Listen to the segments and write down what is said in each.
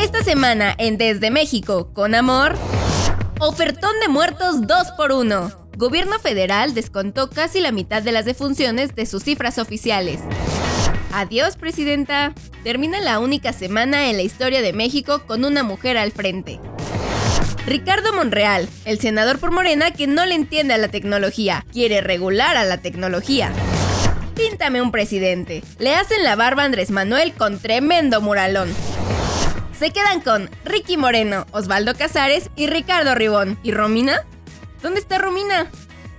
Esta semana en Desde México, con amor, ofertón de muertos 2x1. Gobierno federal descontó casi la mitad de las defunciones de sus cifras oficiales. Adiós, presidenta. Termina la única semana en la historia de México con una mujer al frente. Ricardo Monreal, el senador por Morena que no le entiende a la tecnología, quiere regular a la tecnología. Píntame un presidente. Le hacen la barba a Andrés Manuel con tremendo muralón. Se quedan con Ricky Moreno, Osvaldo Casares y Ricardo Ribón. ¿Y Romina? ¿Dónde está Romina?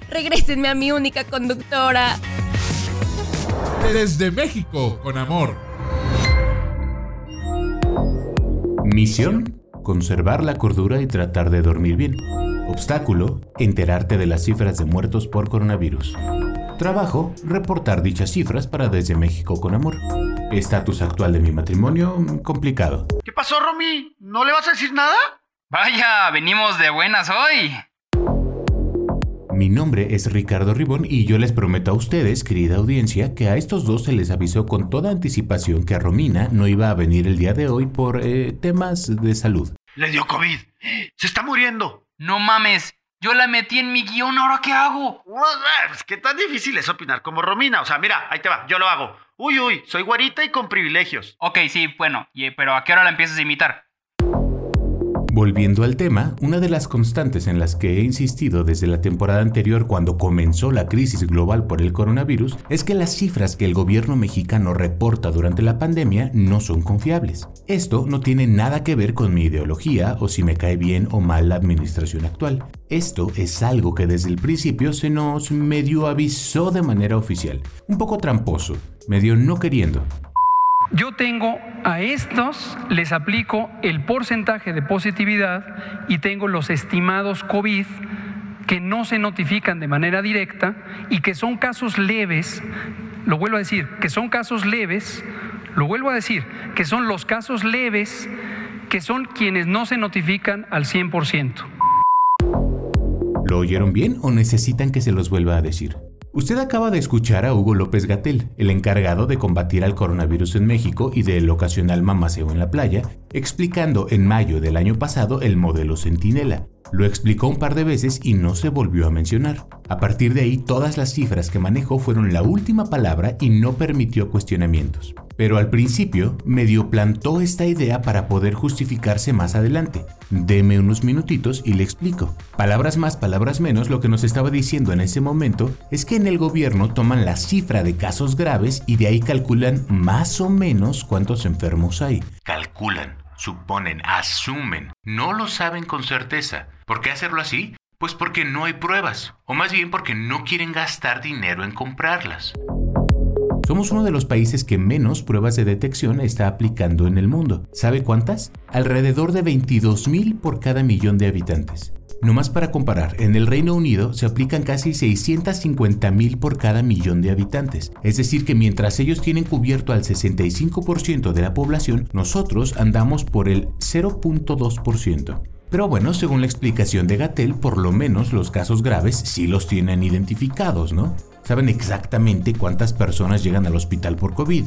Regrésenme a mi única conductora. Desde México con amor. Misión: conservar la cordura y tratar de dormir bien. Obstáculo: enterarte de las cifras de muertos por coronavirus. Trabajo: reportar dichas cifras para Desde México con amor. Estatus actual de mi matrimonio: complicado. ¿Qué pasó, Romy? ¿No le vas a decir nada? Vaya, venimos de buenas hoy. Mi nombre es Ricardo Ribón y yo les prometo a ustedes, querida audiencia, que a estos dos se les avisó con toda anticipación que a Romina no iba a venir el día de hoy por eh, temas de salud. Le dio COVID. Se está muriendo. No mames, yo la metí en mi guion, ¿ahora qué hago? Pues, ¿Qué tan difícil es opinar como Romina? O sea, mira, ahí te va, yo lo hago. Uy, uy, soy guarita y con privilegios. Ok, sí, bueno, y- pero ¿a qué hora la empiezas a imitar? Volviendo al tema, una de las constantes en las que he insistido desde la temporada anterior cuando comenzó la crisis global por el coronavirus es que las cifras que el gobierno mexicano reporta durante la pandemia no son confiables. Esto no tiene nada que ver con mi ideología o si me cae bien o mal la administración actual. Esto es algo que desde el principio se nos medio avisó de manera oficial. Un poco tramposo, medio no queriendo. Yo tengo a estos, les aplico el porcentaje de positividad y tengo los estimados COVID que no se notifican de manera directa y que son casos leves, lo vuelvo a decir, que son casos leves, lo vuelvo a decir, que son los casos leves, que son quienes no se notifican al 100%. ¿Lo oyeron bien o necesitan que se los vuelva a decir? Usted acaba de escuchar a Hugo López Gatel, el encargado de combatir al coronavirus en México y del ocasional mamaceo en la playa, explicando en mayo del año pasado el modelo Centinela. Lo explicó un par de veces y no se volvió a mencionar. A partir de ahí, todas las cifras que manejó fueron la última palabra y no permitió cuestionamientos. Pero al principio, medio plantó esta idea para poder justificarse más adelante. Deme unos minutitos y le explico. Palabras más, palabras menos, lo que nos estaba diciendo en ese momento es que en el gobierno toman la cifra de casos graves y de ahí calculan más o menos cuántos enfermos hay. Calculan, suponen, asumen. No lo saben con certeza. ¿Por qué hacerlo así? Pues porque no hay pruebas, o más bien porque no quieren gastar dinero en comprarlas. Somos uno de los países que menos pruebas de detección está aplicando en el mundo. ¿Sabe cuántas? Alrededor de 22.000 por cada millón de habitantes. No más para comparar, en el Reino Unido se aplican casi 650.000 por cada millón de habitantes. Es decir, que mientras ellos tienen cubierto al 65% de la población, nosotros andamos por el 0.2%. Pero bueno, según la explicación de Gatel, por lo menos los casos graves sí los tienen identificados, ¿no? ¿Saben exactamente cuántas personas llegan al hospital por COVID?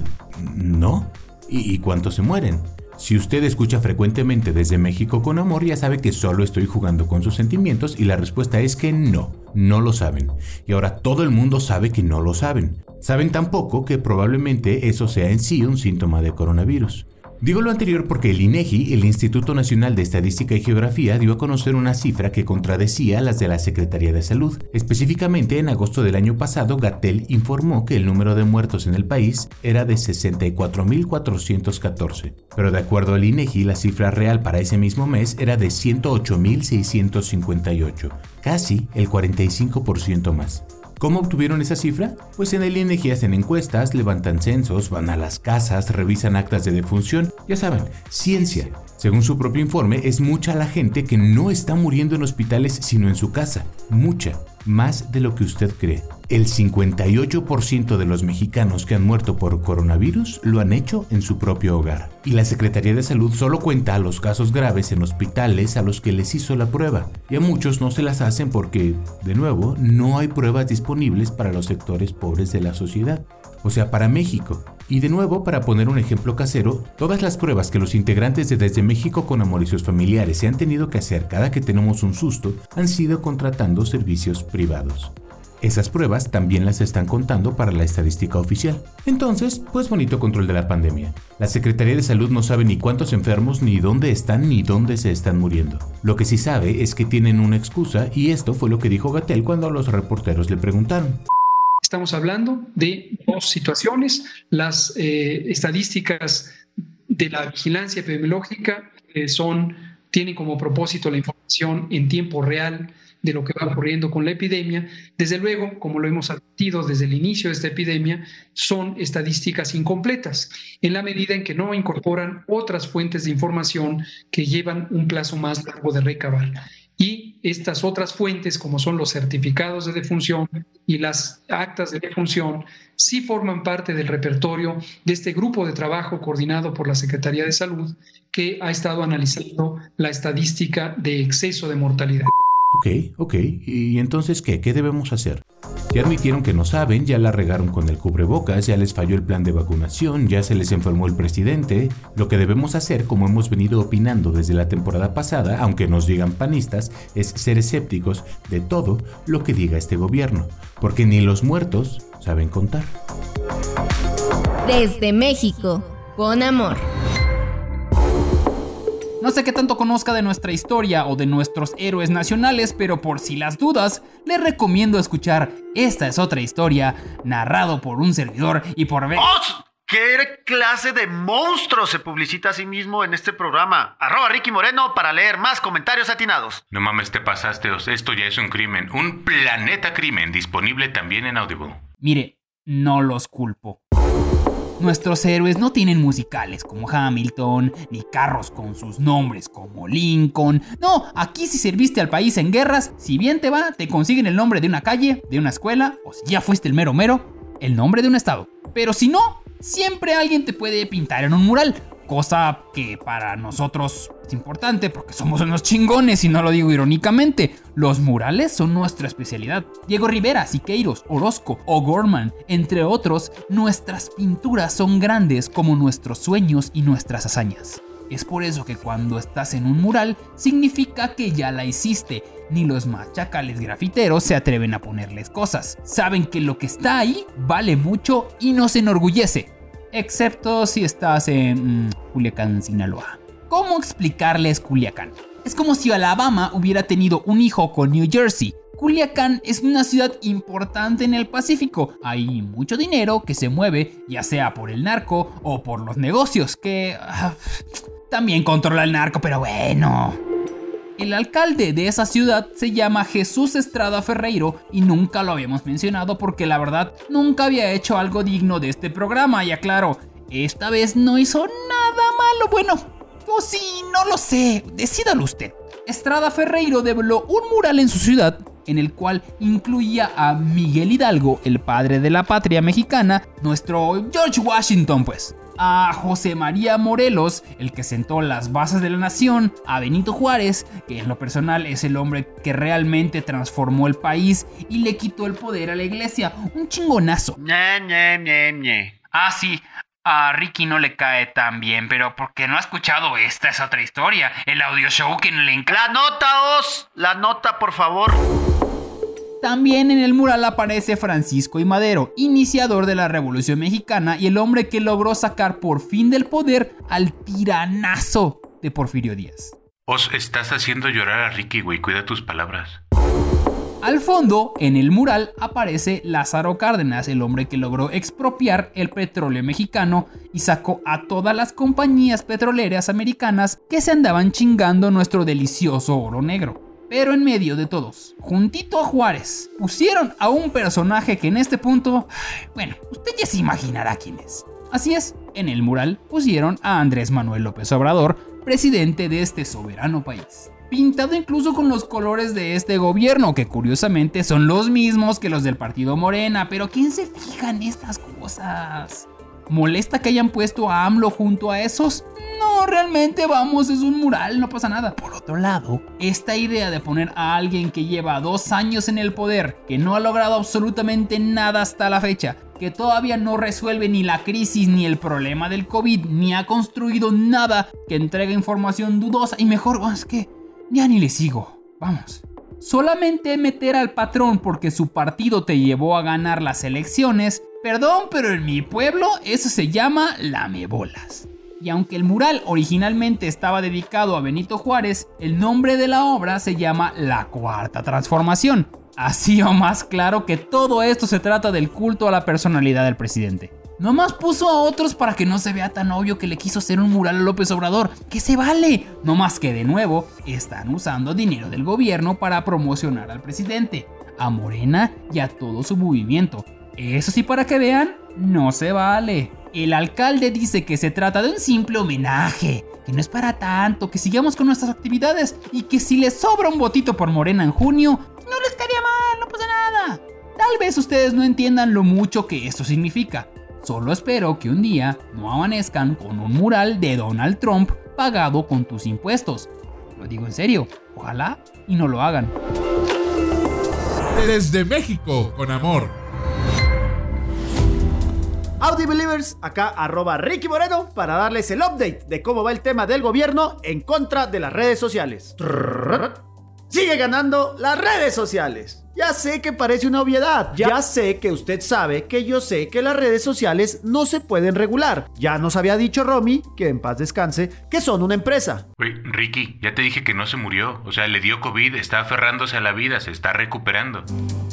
¿No? ¿Y, y cuántos se mueren? Si usted escucha frecuentemente desde México con amor, ya sabe que solo estoy jugando con sus sentimientos y la respuesta es que no, no lo saben. Y ahora todo el mundo sabe que no lo saben. Saben tampoco que probablemente eso sea en sí un síntoma de coronavirus. Digo lo anterior porque el INEGI, el Instituto Nacional de Estadística y Geografía, dio a conocer una cifra que contradecía las de la Secretaría de Salud. Específicamente, en agosto del año pasado, Gatel informó que el número de muertos en el país era de 64.414. Pero de acuerdo al INEGI, la cifra real para ese mismo mes era de 108.658, casi el 45% más. ¿Cómo obtuvieron esa cifra? Pues en el INEGI hacen encuestas, levantan censos, van a las casas, revisan actas de defunción, ya saben, ciencia. Según su propio informe, es mucha la gente que no está muriendo en hospitales sino en su casa. Mucha, más de lo que usted cree. El 58% de los mexicanos que han muerto por coronavirus lo han hecho en su propio hogar. Y la Secretaría de Salud solo cuenta los casos graves en hospitales a los que les hizo la prueba. Y a muchos no se las hacen porque, de nuevo, no hay pruebas disponibles para los sectores pobres de la sociedad. O sea, para México. Y de nuevo, para poner un ejemplo casero, todas las pruebas que los integrantes de Desde México con Amor y sus familiares se han tenido que hacer cada que tenemos un susto han sido contratando servicios privados. Esas pruebas también las están contando para la estadística oficial. Entonces, pues bonito control de la pandemia. La Secretaría de Salud no sabe ni cuántos enfermos, ni dónde están, ni dónde se están muriendo. Lo que sí sabe es que tienen una excusa y esto fue lo que dijo Gatel cuando los reporteros le preguntaron. Estamos hablando de dos situaciones. Las eh, estadísticas de la vigilancia epidemiológica son, tienen como propósito la información en tiempo real de lo que va ocurriendo con la epidemia. Desde luego, como lo hemos advertido desde el inicio de esta epidemia, son estadísticas incompletas, en la medida en que no incorporan otras fuentes de información que llevan un plazo más largo de recabar. Y estas otras fuentes, como son los certificados de defunción y las actas de defunción, sí forman parte del repertorio de este grupo de trabajo coordinado por la Secretaría de Salud que ha estado analizando la estadística de exceso de mortalidad. Ok, ok. ¿Y entonces qué? ¿Qué debemos hacer? Ya admitieron que no saben, ya la regaron con el cubrebocas, ya les falló el plan de vacunación, ya se les enfermó el presidente. Lo que debemos hacer, como hemos venido opinando desde la temporada pasada, aunque nos digan panistas, es ser escépticos de todo lo que diga este gobierno, porque ni los muertos saben contar. Desde México, con amor. No sé qué tanto conozca de nuestra historia o de nuestros héroes nacionales, pero por si las dudas, les recomiendo escuchar Esta es otra historia, narrado por un servidor y por ver... ¡Oh! ¿Qué clase de monstruo se publicita a sí mismo en este programa? Arroba Ricky Moreno para leer más comentarios atinados. No mames, te pasaste, esto ya es un crimen, un planeta crimen, disponible también en Audible. Mire, no los culpo. Nuestros héroes no tienen musicales como Hamilton, ni carros con sus nombres como Lincoln. No, aquí si serviste al país en guerras, si bien te va, te consiguen el nombre de una calle, de una escuela, o si ya fuiste el mero mero, el nombre de un estado. Pero si no, siempre alguien te puede pintar en un mural cosa que para nosotros es importante porque somos unos chingones y no lo digo irónicamente. Los murales son nuestra especialidad. Diego Rivera, Siqueiros, Orozco, O'Gorman, entre otros, nuestras pinturas son grandes como nuestros sueños y nuestras hazañas. Es por eso que cuando estás en un mural significa que ya la hiciste. Ni los machacales grafiteros se atreven a ponerles cosas. Saben que lo que está ahí vale mucho y nos enorgullece excepto si estás en mm, Culiacán, Sinaloa. ¿Cómo explicarles Culiacán? Es como si Alabama hubiera tenido un hijo con New Jersey. Culiacán es una ciudad importante en el Pacífico. Hay mucho dinero que se mueve, ya sea por el narco o por los negocios, que ah, también controla el narco, pero bueno. El alcalde de esa ciudad se llama Jesús Estrada Ferreiro y nunca lo habíamos mencionado porque la verdad nunca había hecho algo digno de este programa, y aclaro, esta vez no hizo nada malo, bueno, o sí, no lo sé, decídalo usted. Estrada Ferreiro develó un mural en su ciudad en el cual incluía a Miguel Hidalgo, el padre de la patria mexicana, nuestro George Washington, pues a José María Morelos, el que sentó las bases de la nación, a Benito Juárez, que en lo personal es el hombre que realmente transformó el país y le quitó el poder a la iglesia. Un chingonazo. Ah, sí, a Ricky no le cae tan bien, pero porque no ha escuchado esta es otra historia, el audio show que le encanta. La nota, la nota, por favor. También en el mural aparece Francisco y Madero, iniciador de la Revolución Mexicana y el hombre que logró sacar por fin del poder al tiranazo de Porfirio Díaz. Os estás haciendo llorar a Ricky, güey, cuida tus palabras. Al fondo, en el mural, aparece Lázaro Cárdenas, el hombre que logró expropiar el petróleo mexicano y sacó a todas las compañías petroleras americanas que se andaban chingando nuestro delicioso oro negro. Pero en medio de todos, juntito a Juárez, pusieron a un personaje que en este punto, bueno, usted ya se imaginará quién es. Así es, en el mural pusieron a Andrés Manuel López Obrador, presidente de este soberano país. Pintado incluso con los colores de este gobierno, que curiosamente son los mismos que los del partido Morena, pero ¿quién se fija en estas cosas? ¿Molesta que hayan puesto a AMLO junto a esos? No, realmente vamos, es un mural, no pasa nada. Por otro lado, esta idea de poner a alguien que lleva dos años en el poder, que no ha logrado absolutamente nada hasta la fecha, que todavía no resuelve ni la crisis ni el problema del COVID, ni ha construido nada que entregue información dudosa y mejor, oh, es que ya ni le sigo. Vamos. Solamente meter al patrón porque su partido te llevó a ganar las elecciones Perdón, pero en mi pueblo eso se llama lamebolas. Y aunque el mural originalmente estaba dedicado a Benito Juárez, el nombre de la obra se llama La Cuarta Transformación. Así o más claro que todo esto se trata del culto a la personalidad del presidente. Nomás puso a otros para que no se vea tan obvio que le quiso hacer un mural a López Obrador. ¡Que se vale! No más que de nuevo, están usando dinero del gobierno para promocionar al presidente, a Morena y a todo su movimiento. Eso sí, para que vean, no se vale. El alcalde dice que se trata de un simple homenaje, que no es para tanto, que sigamos con nuestras actividades y que si les sobra un botito por Morena en junio, no les caería mal, no pasa nada. Tal vez ustedes no entiendan lo mucho que esto significa. Solo espero que un día no amanezcan con un mural de Donald Trump pagado con tus impuestos. Lo digo en serio, ojalá y no lo hagan. Desde México, con amor. Audi Believers, acá arroba Ricky Moreno para darles el update de cómo va el tema del gobierno en contra de las redes sociales. Sigue ganando las redes sociales. Ya sé que parece una obviedad. Ya sé que usted sabe que yo sé que las redes sociales no se pueden regular. Ya nos había dicho Romy, que en paz descanse, que son una empresa. Oye, Ricky, ya te dije que no se murió. O sea, le dio COVID, está aferrándose a la vida, se está recuperando.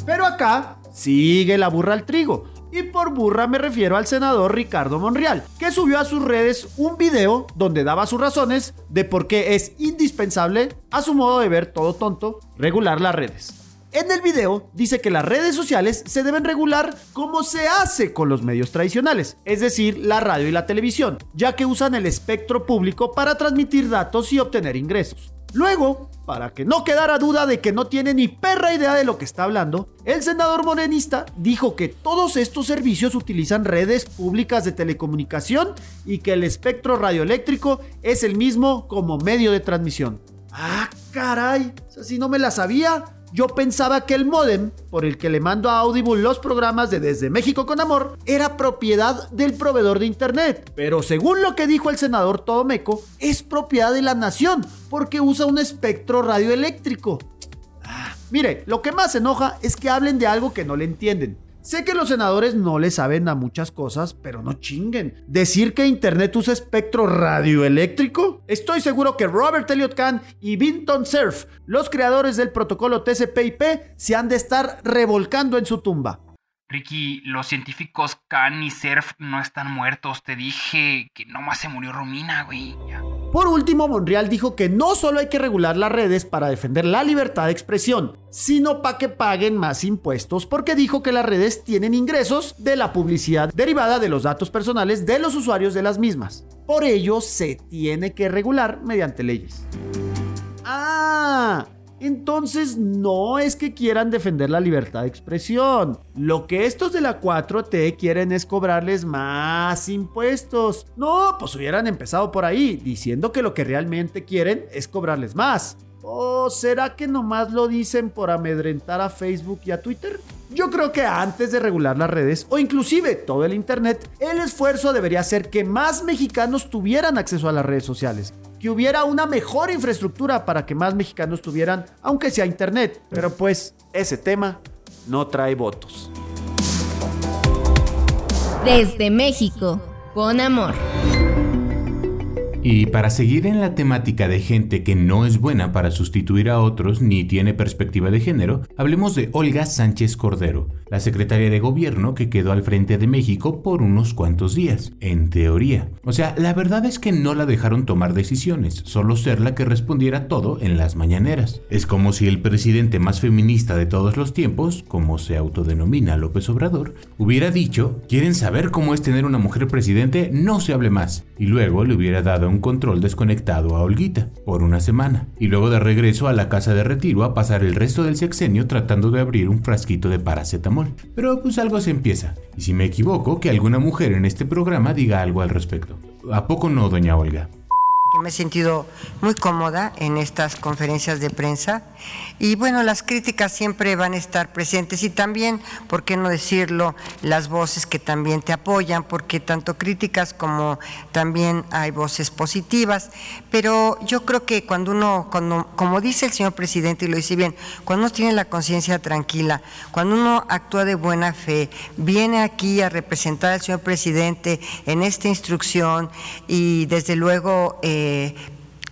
Pero acá sigue la burra al trigo. Y por burra me refiero al senador Ricardo Monreal, que subió a sus redes un video donde daba sus razones de por qué es indispensable, a su modo de ver todo tonto, regular las redes. En el video dice que las redes sociales se deben regular como se hace con los medios tradicionales, es decir, la radio y la televisión, ya que usan el espectro público para transmitir datos y obtener ingresos. Luego, para que no quedara duda de que no tiene ni perra idea de lo que está hablando, el senador morenista dijo que todos estos servicios utilizan redes públicas de telecomunicación y que el espectro radioeléctrico es el mismo como medio de transmisión. Ah, caray, si no me la sabía. Yo pensaba que el modem, por el que le mando a Audible los programas de Desde México con Amor, era propiedad del proveedor de internet. Pero según lo que dijo el senador Todomeco, es propiedad de la nación, porque usa un espectro radioeléctrico. Ah, mire, lo que más enoja es que hablen de algo que no le entienden. Sé que los senadores no le saben a muchas cosas, pero no chinguen. ¿Decir que Internet usa espectro radioeléctrico? Estoy seguro que Robert Elliot Kahn y Vinton Cerf, los creadores del protocolo TCP/IP, se han de estar revolcando en su tumba. Ricky, los científicos Kahn y Cerf no están muertos. Te dije que nomás se murió Romina, güey. Por último, Monreal dijo que no solo hay que regular las redes para defender la libertad de expresión, sino para que paguen más impuestos, porque dijo que las redes tienen ingresos de la publicidad derivada de los datos personales de los usuarios de las mismas. Por ello, se tiene que regular mediante leyes. Ah, entonces no es que quieran defender la libertad de expresión. Lo que estos de la 4T quieren es cobrarles más impuestos. No, pues hubieran empezado por ahí, diciendo que lo que realmente quieren es cobrarles más. ¿O será que nomás lo dicen por amedrentar a Facebook y a Twitter? Yo creo que antes de regular las redes o inclusive todo el Internet, el esfuerzo debería ser que más mexicanos tuvieran acceso a las redes sociales que hubiera una mejor infraestructura para que más mexicanos tuvieran, aunque sea internet. Pero pues ese tema no trae votos. Desde México, con amor. Y para seguir en la temática de gente que no es buena para sustituir a otros ni tiene perspectiva de género, hablemos de Olga Sánchez Cordero, la secretaria de gobierno que quedó al frente de México por unos cuantos días, en teoría. O sea, la verdad es que no la dejaron tomar decisiones, solo ser la que respondiera todo en las mañaneras. Es como si el presidente más feminista de todos los tiempos, como se autodenomina López Obrador, hubiera dicho, ¿quieren saber cómo es tener una mujer presidente? No se hable más. Y luego le hubiera dado un control desconectado a Olguita por una semana. Y luego de regreso a la casa de retiro a pasar el resto del sexenio tratando de abrir un frasquito de paracetamol. Pero pues algo se empieza. Y si me equivoco, que alguna mujer en este programa diga algo al respecto. ¿A poco no, doña Olga? Me he sentido muy cómoda en estas conferencias de prensa y bueno, las críticas siempre van a estar presentes y también, ¿por qué no decirlo?, las voces que también te apoyan, porque tanto críticas como también hay voces positivas, pero yo creo que cuando uno, cuando, como dice el señor presidente y lo dice bien, cuando uno tiene la conciencia tranquila, cuando uno actúa de buena fe, viene aquí a representar al señor presidente en esta instrucción y desde luego... Eh, eh,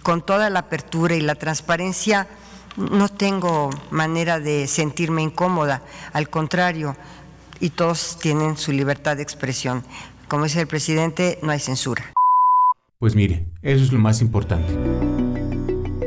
con toda la apertura y la transparencia, no tengo manera de sentirme incómoda, al contrario, y todos tienen su libertad de expresión. Como dice el presidente, no hay censura. Pues mire, eso es lo más importante.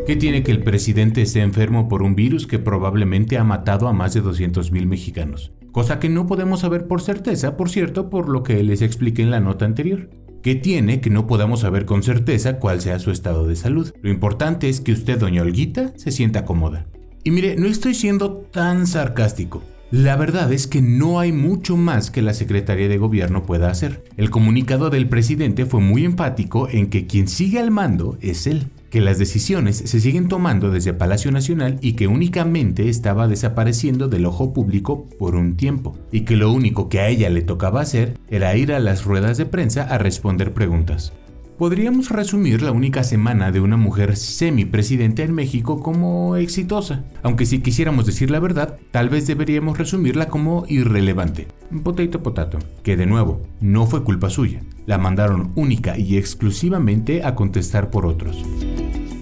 ¿Qué tiene que el presidente esté enfermo por un virus que probablemente ha matado a más de 200.000 mexicanos? Cosa que no podemos saber por certeza, por cierto, por lo que les expliqué en la nota anterior. ¿Qué tiene que no podamos saber con certeza cuál sea su estado de salud? Lo importante es que usted, doña Olguita, se sienta cómoda. Y mire, no estoy siendo tan sarcástico. La verdad es que no hay mucho más que la Secretaría de Gobierno pueda hacer. El comunicado del presidente fue muy enfático en que quien sigue al mando es él que las decisiones se siguen tomando desde Palacio Nacional y que únicamente estaba desapareciendo del ojo público por un tiempo, y que lo único que a ella le tocaba hacer era ir a las ruedas de prensa a responder preguntas. Podríamos resumir la única semana de una mujer semipresidenta en México como exitosa, aunque si quisiéramos decir la verdad, tal vez deberíamos resumirla como irrelevante. Potato potato, que de nuevo, no fue culpa suya, la mandaron única y exclusivamente a contestar por otros.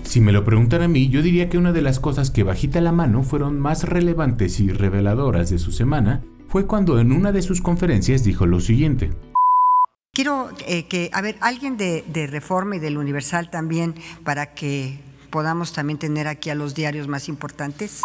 Si me lo preguntan a mí, yo diría que una de las cosas que bajita la mano fueron más relevantes y reveladoras de su semana fue cuando en una de sus conferencias dijo lo siguiente. Quiero eh, que, a ver, alguien de, de Reforma y del Universal también, para que podamos también tener aquí a los diarios más importantes.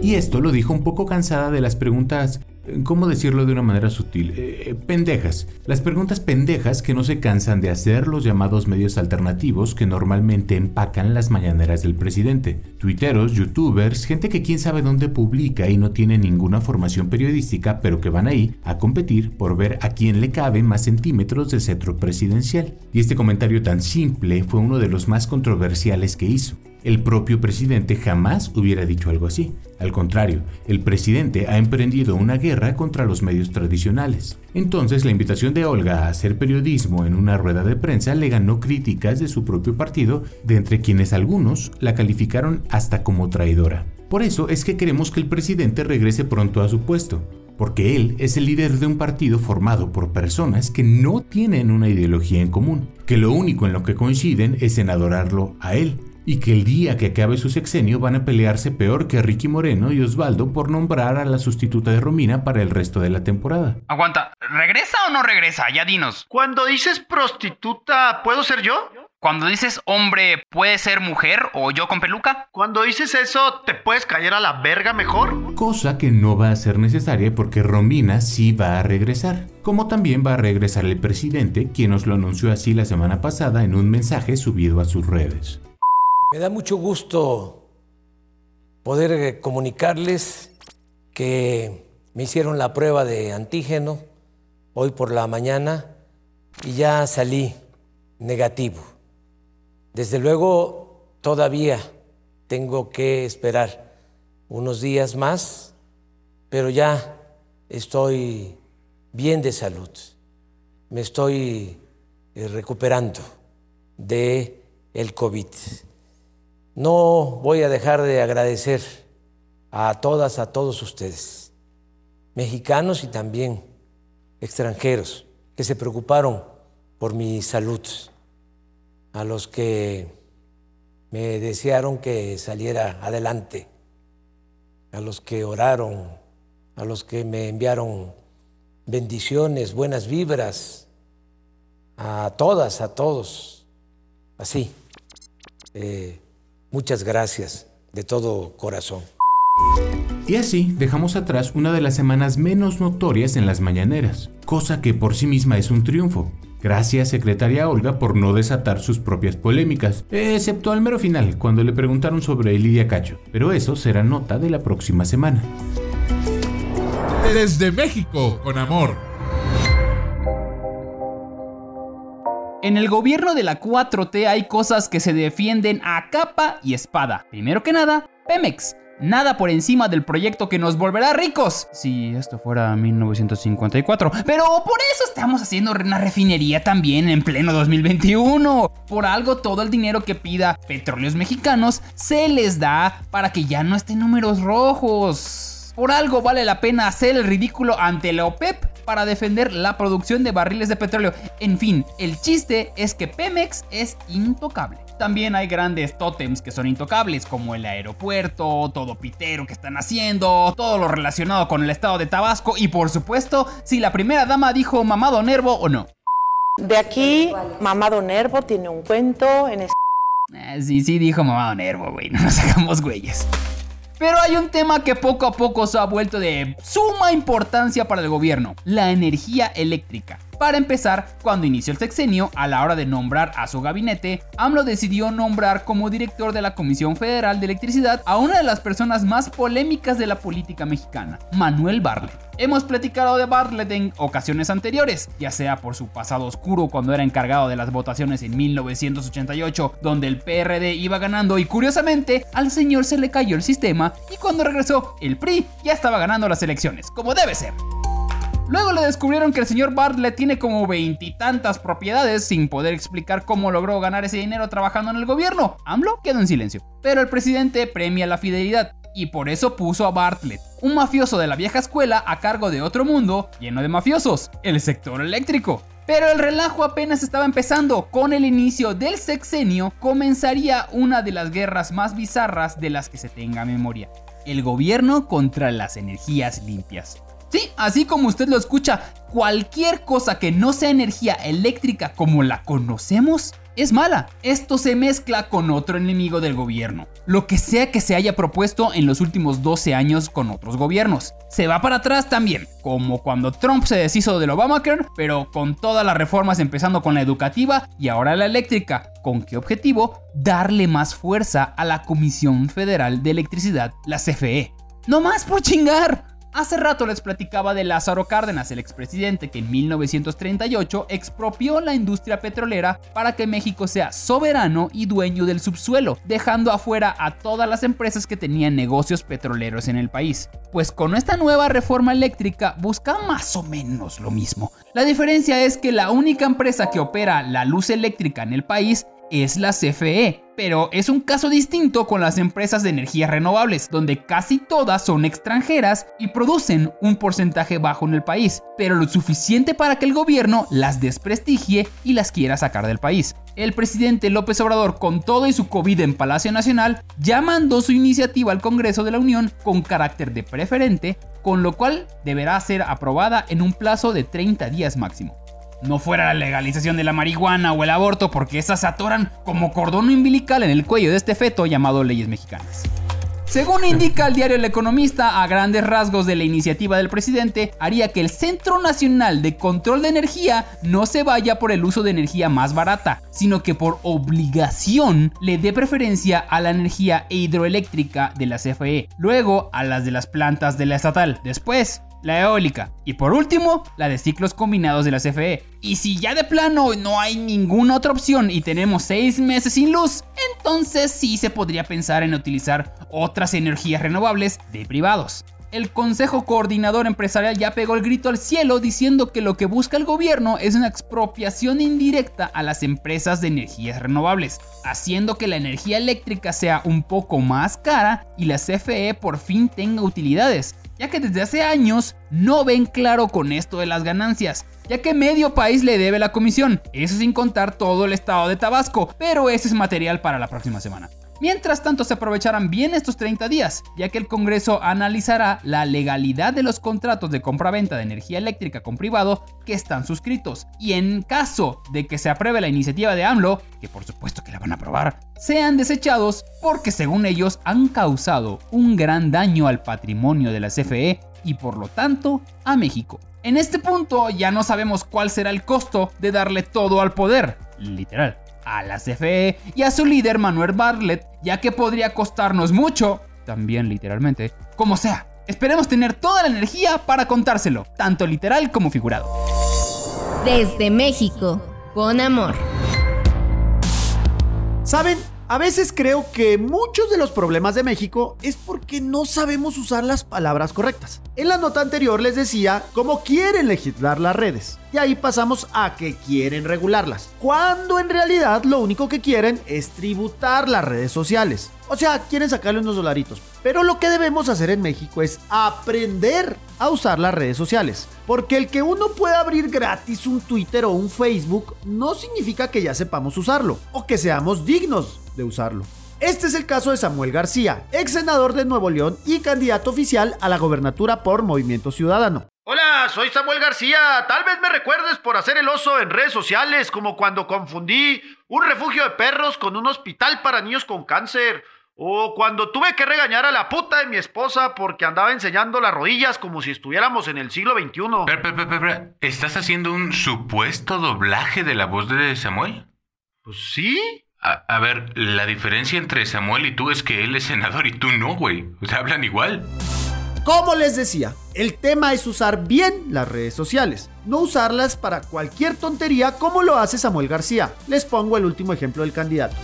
Y esto lo dijo un poco cansada de las preguntas ¿cómo decirlo de una manera sutil? Eh, eh, pendejas. Las preguntas pendejas que no se cansan de hacer los llamados medios alternativos que normalmente empacan las mañaneras del presidente. Tuiteros, youtubers, gente que quién sabe dónde publica y no tiene ninguna formación periodística, pero que van ahí a competir por ver a quién le caben más centímetros de cetro presidencial. Y este comentario tan simple fue uno de los más controversiales que hizo. El propio presidente jamás hubiera dicho algo así. Al contrario, el presidente ha emprendido una guerra contra los medios tradicionales. Entonces la invitación de Olga a hacer periodismo en una rueda de prensa le ganó críticas de su propio partido, de entre quienes algunos la calificaron hasta como traidora. Por eso es que queremos que el presidente regrese pronto a su puesto, porque él es el líder de un partido formado por personas que no tienen una ideología en común, que lo único en lo que coinciden es en adorarlo a él y que el día que acabe su sexenio van a pelearse peor que Ricky Moreno y Osvaldo por nombrar a la sustituta de Romina para el resto de la temporada. Aguanta, ¿regresa o no regresa? Ya dinos. Cuando dices prostituta, ¿puedo ser yo? Cuando dices hombre, ¿puede ser mujer o yo con peluca? Cuando dices eso, ¿te puedes caer a la verga mejor? Cosa que no va a ser necesaria porque Romina sí va a regresar. Como también va a regresar el presidente, quien nos lo anunció así la semana pasada en un mensaje subido a sus redes. Me da mucho gusto poder eh, comunicarles que me hicieron la prueba de antígeno hoy por la mañana y ya salí negativo. Desde luego todavía tengo que esperar unos días más, pero ya estoy bien de salud. Me estoy eh, recuperando de el COVID. No voy a dejar de agradecer a todas, a todos ustedes, mexicanos y también extranjeros, que se preocuparon por mi salud. a los que me desearon que saliera adelante, a los que oraron, a los que me enviaron bendiciones, buenas vibras, a todas, a todos, así. Eh, muchas gracias de todo corazón. Y así dejamos atrás una de las semanas menos notorias en las mañaneras, cosa que por sí misma es un triunfo. Gracias, secretaria Olga, por no desatar sus propias polémicas, excepto al mero final, cuando le preguntaron sobre Lidia Cacho. Pero eso será nota de la próxima semana. Desde México, con amor. En el gobierno de la 4T hay cosas que se defienden a capa y espada. Primero que nada, Pemex nada por encima del proyecto que nos volverá ricos. Si esto fuera 1954. Pero por eso estamos haciendo una refinería también en pleno 2021. Por algo todo el dinero que pida Petróleos Mexicanos se les da para que ya no estén números rojos. Por algo vale la pena hacer el ridículo ante la OPEP para defender la producción de barriles de petróleo. En fin, el chiste es que Pemex es intocable. También hay grandes tótems que son intocables, como el aeropuerto, todo pitero que están haciendo, todo lo relacionado con el estado de Tabasco y por supuesto, si la primera dama dijo mamado nervo o no. De aquí, Mamado Nervo tiene un cuento en... Eh, sí, sí dijo mamado nervo, güey, no nos hagamos güeyes. Pero hay un tema que poco a poco se ha vuelto de suma importancia para el gobierno, la energía eléctrica. Para empezar, cuando inició el sexenio, a la hora de nombrar a su gabinete, AMLO decidió nombrar como director de la Comisión Federal de Electricidad a una de las personas más polémicas de la política mexicana, Manuel Bartlett. Hemos platicado de Bartlett en ocasiones anteriores, ya sea por su pasado oscuro cuando era encargado de las votaciones en 1988, donde el PRD iba ganando y curiosamente al señor se le cayó el sistema y cuando regresó el PRI ya estaba ganando las elecciones, como debe ser. Luego le descubrieron que el señor Bartlett tiene como veintitantas propiedades sin poder explicar cómo logró ganar ese dinero trabajando en el gobierno. AMLO quedó en silencio. Pero el presidente premia la fidelidad y por eso puso a Bartlett, un mafioso de la vieja escuela a cargo de otro mundo lleno de mafiosos, el sector eléctrico. Pero el relajo apenas estaba empezando. Con el inicio del sexenio comenzaría una de las guerras más bizarras de las que se tenga memoria. El gobierno contra las energías limpias. Sí, así como usted lo escucha, cualquier cosa que no sea energía eléctrica como la conocemos es mala. Esto se mezcla con otro enemigo del gobierno. Lo que sea que se haya propuesto en los últimos 12 años con otros gobiernos. Se va para atrás también, como cuando Trump se deshizo del Obamacare, pero con todas las reformas empezando con la educativa y ahora la eléctrica. ¿Con qué objetivo? Darle más fuerza a la Comisión Federal de Electricidad, la CFE. No más por chingar. Hace rato les platicaba de Lázaro Cárdenas, el expresidente que en 1938 expropió la industria petrolera para que México sea soberano y dueño del subsuelo, dejando afuera a todas las empresas que tenían negocios petroleros en el país. Pues con esta nueva reforma eléctrica busca más o menos lo mismo. La diferencia es que la única empresa que opera la luz eléctrica en el país es la CFE, pero es un caso distinto con las empresas de energías renovables, donde casi todas son extranjeras y producen un porcentaje bajo en el país, pero lo suficiente para que el gobierno las desprestigie y las quiera sacar del país. El presidente López Obrador, con todo y su COVID en Palacio Nacional, ya mandó su iniciativa al Congreso de la Unión con carácter de preferente, con lo cual deberá ser aprobada en un plazo de 30 días máximo no fuera la legalización de la marihuana o el aborto, porque esas atoran como cordón umbilical en el cuello de este feto llamado leyes mexicanas. Según indica el diario El Economista, a grandes rasgos de la iniciativa del presidente haría que el Centro Nacional de Control de Energía no se vaya por el uso de energía más barata, sino que por obligación le dé preferencia a la energía hidroeléctrica de la CFE, luego a las de las plantas de la estatal, después la eólica y por último la de ciclos combinados de la CFE. Y si ya de plano no hay ninguna otra opción y tenemos 6 meses sin luz, entonces sí se podría pensar en utilizar otras energías renovables de privados. El Consejo Coordinador Empresarial ya pegó el grito al cielo diciendo que lo que busca el gobierno es una expropiación indirecta a las empresas de energías renovables, haciendo que la energía eléctrica sea un poco más cara y la CFE por fin tenga utilidades, ya que desde hace años no ven claro con esto de las ganancias, ya que medio país le debe la comisión, eso sin contar todo el estado de Tabasco, pero ese es material para la próxima semana. Mientras tanto se aprovecharán bien estos 30 días, ya que el Congreso analizará la legalidad de los contratos de compra-venta de energía eléctrica con privado que están suscritos, y en caso de que se apruebe la iniciativa de AMLO, que por supuesto que la van a aprobar, sean desechados porque según ellos han causado un gran daño al patrimonio de la CFE y por lo tanto a México. En este punto ya no sabemos cuál será el costo de darle todo al poder, literal a la CFE y a su líder Manuel Bartlett, ya que podría costarnos mucho, también literalmente, como sea. Esperemos tener toda la energía para contárselo, tanto literal como figurado. Desde México, con amor. ¿Saben? A veces creo que muchos de los problemas de México es porque no sabemos usar las palabras correctas. En la nota anterior les decía cómo quieren legislar las redes. Y ahí pasamos a que quieren regularlas. Cuando en realidad lo único que quieren es tributar las redes sociales. O sea, quieren sacarle unos dolaritos. Pero lo que debemos hacer en México es aprender a usar las redes sociales. Porque el que uno pueda abrir gratis un Twitter o un Facebook no significa que ya sepamos usarlo o que seamos dignos de usarlo. Este es el caso de Samuel García, ex senador de Nuevo León y candidato oficial a la gobernatura por Movimiento Ciudadano. Hola, soy Samuel García. Tal vez me recuerdes por hacer el oso en redes sociales, como cuando confundí un refugio de perros con un hospital para niños con cáncer. O cuando tuve que regañar a la puta de mi esposa porque andaba enseñando las rodillas como si estuviéramos en el siglo XXI. Espera, espera, espera. ¿Estás haciendo un supuesto doblaje de la voz de Samuel? Pues sí. A, a, ver, la diferencia entre Samuel y tú es que él es senador y tú no, güey. O sea, hablan igual. Como les decía, el tema es usar bien las redes sociales, no usarlas para cualquier tontería como lo hace Samuel García. Les pongo el último ejemplo del candidato.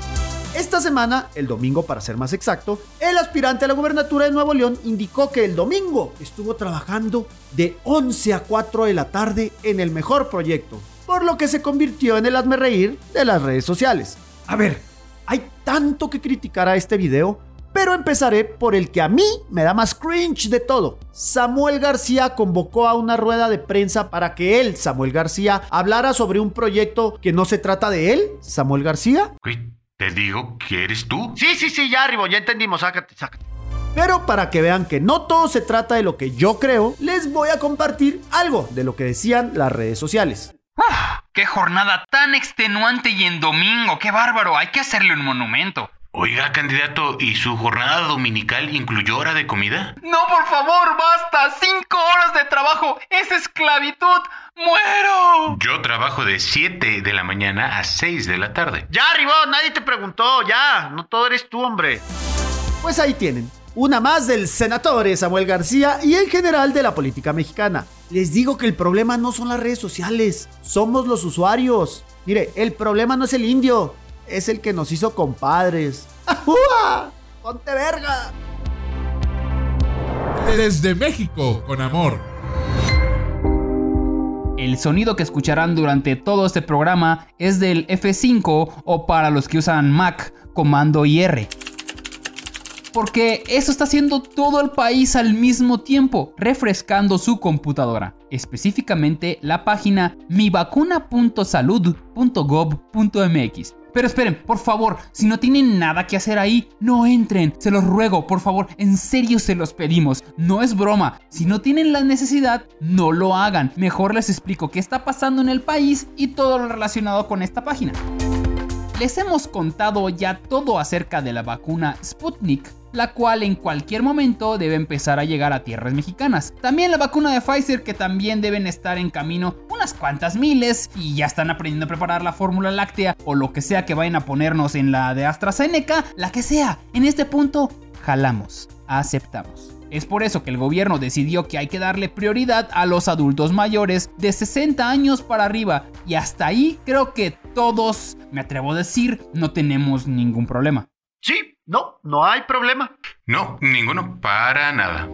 Esta semana, el domingo para ser más exacto, el aspirante a la gubernatura de Nuevo León indicó que el domingo estuvo trabajando de 11 a 4 de la tarde en el mejor proyecto, por lo que se convirtió en el hazme reír de las redes sociales. A ver, hay tanto que criticar a este video, pero empezaré por el que a mí me da más cringe de todo. Samuel García convocó a una rueda de prensa para que él, Samuel García, hablara sobre un proyecto que no se trata de él, Samuel García. ¿Te digo que eres tú? Sí, sí, sí, ya arriba, ya entendimos, sácate, sácate. Pero para que vean que no todo se trata de lo que yo creo, les voy a compartir algo de lo que decían las redes sociales. ¡Uf! ¡Qué jornada tan extenuante y en domingo! ¡Qué bárbaro! Hay que hacerle un monumento. Oiga, candidato, ¿y su jornada dominical incluyó hora de comida? No, por favor, basta. Cinco horas de trabajo. Es esclavitud. ¡Muero! Yo trabajo de 7 de la mañana a 6 de la tarde. Ya, Ribón, nadie te preguntó. Ya, no todo eres tú, hombre. Pues ahí tienen. Una más del senador Samuel García y en general de la política mexicana. Les digo que el problema no son las redes sociales, somos los usuarios. Mire, el problema no es el indio, es el que nos hizo compadres. ¡Ajúa! ¡Ponte verga! Desde México, con amor. El sonido que escucharán durante todo este programa es del F5 o para los que usan Mac, comando IR. Porque eso está haciendo todo el país al mismo tiempo, refrescando su computadora. Específicamente la página mivacuna.salud.gov.mx. Pero esperen, por favor, si no tienen nada que hacer ahí, no entren. Se los ruego, por favor, en serio se los pedimos. No es broma. Si no tienen la necesidad, no lo hagan. Mejor les explico qué está pasando en el país y todo lo relacionado con esta página. Les hemos contado ya todo acerca de la vacuna Sputnik, la cual en cualquier momento debe empezar a llegar a tierras mexicanas. También la vacuna de Pfizer que también deben estar en camino unas cuantas miles y ya están aprendiendo a preparar la fórmula láctea o lo que sea que vayan a ponernos en la de AstraZeneca, la que sea. En este punto, jalamos, aceptamos. Es por eso que el gobierno decidió que hay que darle prioridad a los adultos mayores de 60 años para arriba y hasta ahí creo que todos, me atrevo a decir, no tenemos ningún problema. Sí, no, no hay problema. No, ninguno, para nada.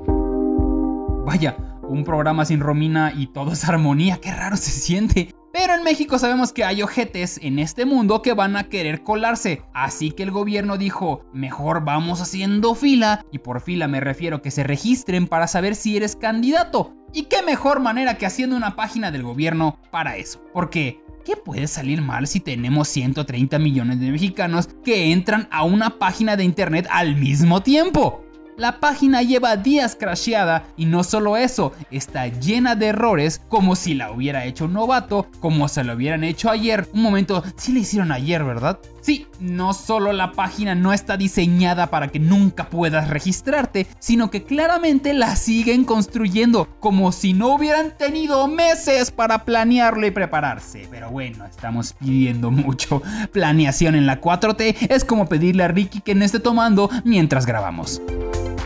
Vaya, un programa sin Romina y todo es armonía, qué raro se siente. Pero en México sabemos que hay ojetes en este mundo que van a querer colarse, así que el gobierno dijo, mejor vamos haciendo fila, y por fila me refiero que se registren para saber si eres candidato. Y qué mejor manera que haciendo una página del gobierno para eso, porque ¿Qué puede salir mal si tenemos 130 millones de mexicanos que entran a una página de internet al mismo tiempo? La página lleva días crasheada y no solo eso, está llena de errores como si la hubiera hecho un novato, como se lo hubieran hecho ayer. Un momento, sí le hicieron ayer, ¿verdad? Sí, no solo la página no está diseñada para que nunca puedas registrarte, sino que claramente la siguen construyendo como si no hubieran tenido meses para planearlo y prepararse. Pero bueno, estamos pidiendo mucho. Planeación en la 4T es como pedirle a Ricky que no esté tomando mientras grabamos.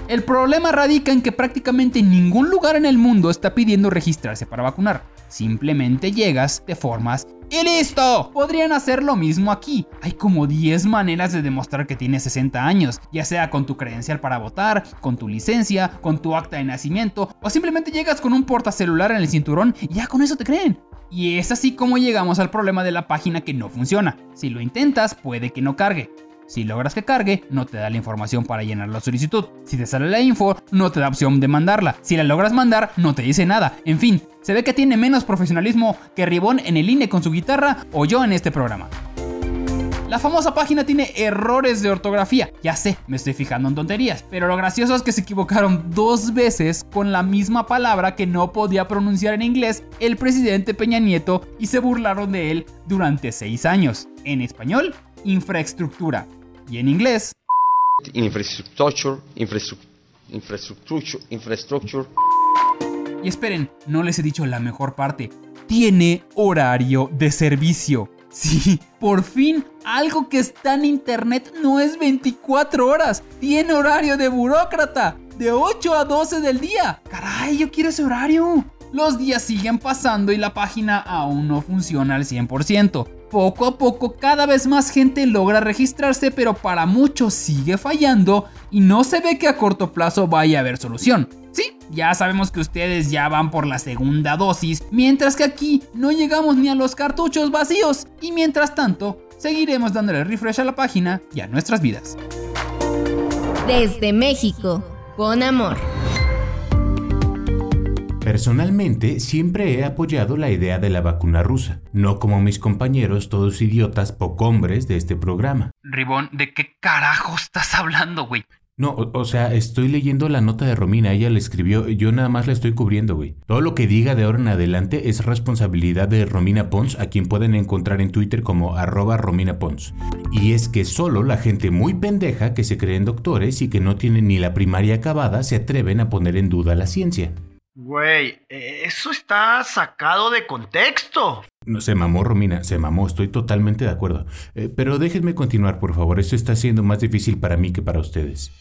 El problema radica en que prácticamente ningún lugar en el mundo está pidiendo registrarse para vacunar. Simplemente llegas, te formas y listo. Podrían hacer lo mismo aquí. Hay como 10 maneras de demostrar que tienes 60 años, ya sea con tu credencial para votar, con tu licencia, con tu acta de nacimiento o simplemente llegas con un portacelular en el cinturón y ya con eso te creen. Y es así como llegamos al problema de la página que no funciona. Si lo intentas, puede que no cargue. Si logras que cargue, no te da la información para llenar la solicitud. Si te sale la info, no te da opción de mandarla. Si la logras mandar, no te dice nada. En fin, se ve que tiene menos profesionalismo que Ribón en el INE con su guitarra o yo en este programa. La famosa página tiene errores de ortografía. Ya sé, me estoy fijando en tonterías. Pero lo gracioso es que se equivocaron dos veces con la misma palabra que no podía pronunciar en inglés el presidente Peña Nieto y se burlaron de él durante seis años. En español, infraestructura. Y en inglés, infrastructure, infrastructure, infrastructure. Y esperen, no les he dicho la mejor parte. Tiene horario de servicio. Sí, por fin algo que está en internet no es 24 horas. Tiene horario de burócrata. De 8 a 12 del día. Caray, yo quiero ese horario. Los días siguen pasando y la página aún no funciona al 100%. Poco a poco cada vez más gente logra registrarse, pero para muchos sigue fallando y no se ve que a corto plazo vaya a haber solución. Sí, ya sabemos que ustedes ya van por la segunda dosis, mientras que aquí no llegamos ni a los cartuchos vacíos y mientras tanto seguiremos dándole refresh a la página y a nuestras vidas. Desde México, con amor. Personalmente, siempre he apoyado la idea de la vacuna rusa, no como mis compañeros, todos idiotas poco hombres de este programa. Ribón, ¿de qué carajo estás hablando, güey? No, o, sea, estoy leyendo la nota de Romina, ella la escribió, yo nada más la estoy cubriendo, güey. Todo lo que diga de ahora en adelante es responsabilidad de Romina Pons, a quien pueden encontrar en Twitter como arroba Romina Pons. Y es que solo la gente muy pendeja que se creen doctores y que no tienen ni la primaria acabada se atreven a poner en duda la ciencia. Güey, eso está sacado de contexto. No, se mamó, Romina, se mamó, estoy totalmente de acuerdo. Eh, pero déjenme continuar, por favor, esto está siendo más difícil para mí que para ustedes.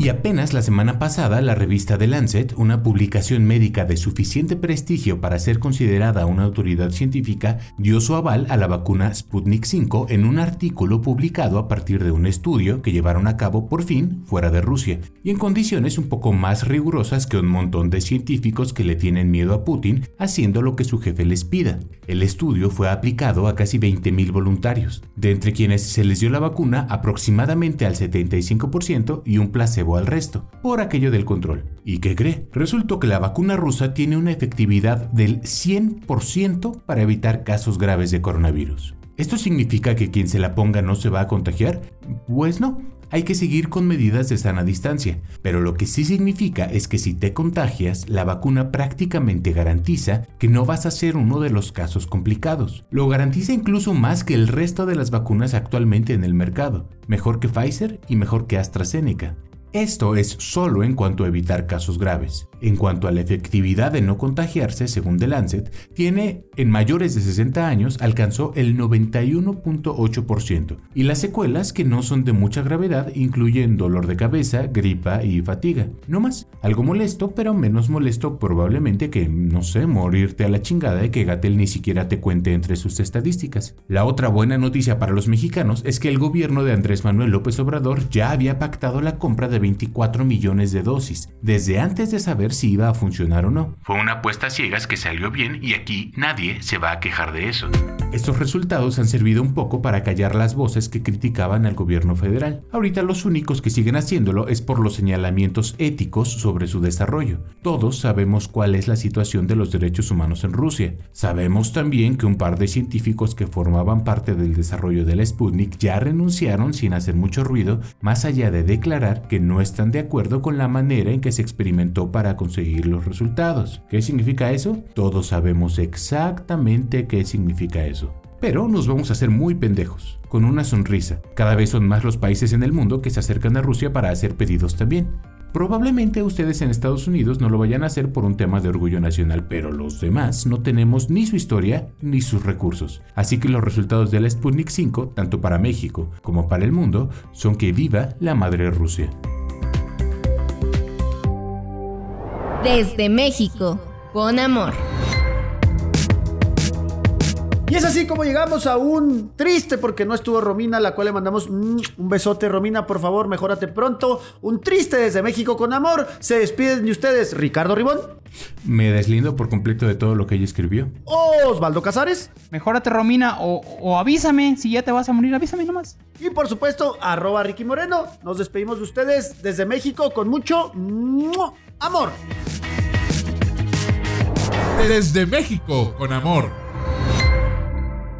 Y apenas la semana pasada, la revista The Lancet, una publicación médica de suficiente prestigio para ser considerada una autoridad científica, dio su aval a la vacuna Sputnik 5 en un artículo publicado a partir de un estudio que llevaron a cabo por fin fuera de Rusia, y en condiciones un poco más rigurosas que un montón de científicos que le tienen miedo a Putin haciendo lo que su jefe les pida. El estudio fue aplicado a casi 20.000 voluntarios, de entre quienes se les dio la vacuna aproximadamente al 75% y un placebo al resto, por aquello del control. ¿Y qué cree? Resultó que la vacuna rusa tiene una efectividad del 100% para evitar casos graves de coronavirus. ¿Esto significa que quien se la ponga no se va a contagiar? Pues no, hay que seguir con medidas de sana distancia, pero lo que sí significa es que si te contagias, la vacuna prácticamente garantiza que no vas a ser uno de los casos complicados. Lo garantiza incluso más que el resto de las vacunas actualmente en el mercado, mejor que Pfizer y mejor que AstraZeneca. Esto es solo en cuanto a evitar casos graves. En cuanto a la efectividad de no contagiarse, según The Lancet, tiene en mayores de 60 años alcanzó el 91.8% y las secuelas que no son de mucha gravedad incluyen dolor de cabeza, gripa y fatiga. No más, algo molesto, pero menos molesto probablemente que, no sé, morirte a la chingada y que Gatel ni siquiera te cuente entre sus estadísticas. La otra buena noticia para los mexicanos es que el gobierno de Andrés Manuel López Obrador ya había pactado la compra de 24 millones de dosis, desde antes de saber si iba a funcionar o no. Fue una apuesta a ciegas que salió bien y aquí nadie se va a quejar de eso. Estos resultados han servido un poco para callar las voces que criticaban al gobierno federal. Ahorita los únicos que siguen haciéndolo es por los señalamientos éticos sobre su desarrollo. Todos sabemos cuál es la situación de los derechos humanos en Rusia. Sabemos también que un par de científicos que formaban parte del desarrollo del Sputnik ya renunciaron sin hacer mucho ruido, más allá de declarar que no están de acuerdo con la manera en que se experimentó para conseguir los resultados. ¿Qué significa eso? Todos sabemos exactamente qué significa eso. Pero nos vamos a hacer muy pendejos, con una sonrisa. Cada vez son más los países en el mundo que se acercan a Rusia para hacer pedidos también. Probablemente ustedes en Estados Unidos no lo vayan a hacer por un tema de orgullo nacional, pero los demás no tenemos ni su historia ni sus recursos. Así que los resultados del Sputnik 5, tanto para México como para el mundo, son que viva la madre Rusia. Desde México, con amor. Y es así como llegamos a un triste porque no estuvo Romina, a la cual le mandamos mm, un besote, Romina, por favor, mejórate pronto. Un triste desde México con amor. Se despiden de ustedes, Ricardo Ribón. Me deslindo por completo de todo lo que ella escribió. Osvaldo Casares. Mejórate, Romina, o, o avísame. Si ya te vas a morir, avísame nomás. Y por supuesto, arroba Ricky Moreno. Nos despedimos de ustedes desde México con mucho amor. Desde México, con amor.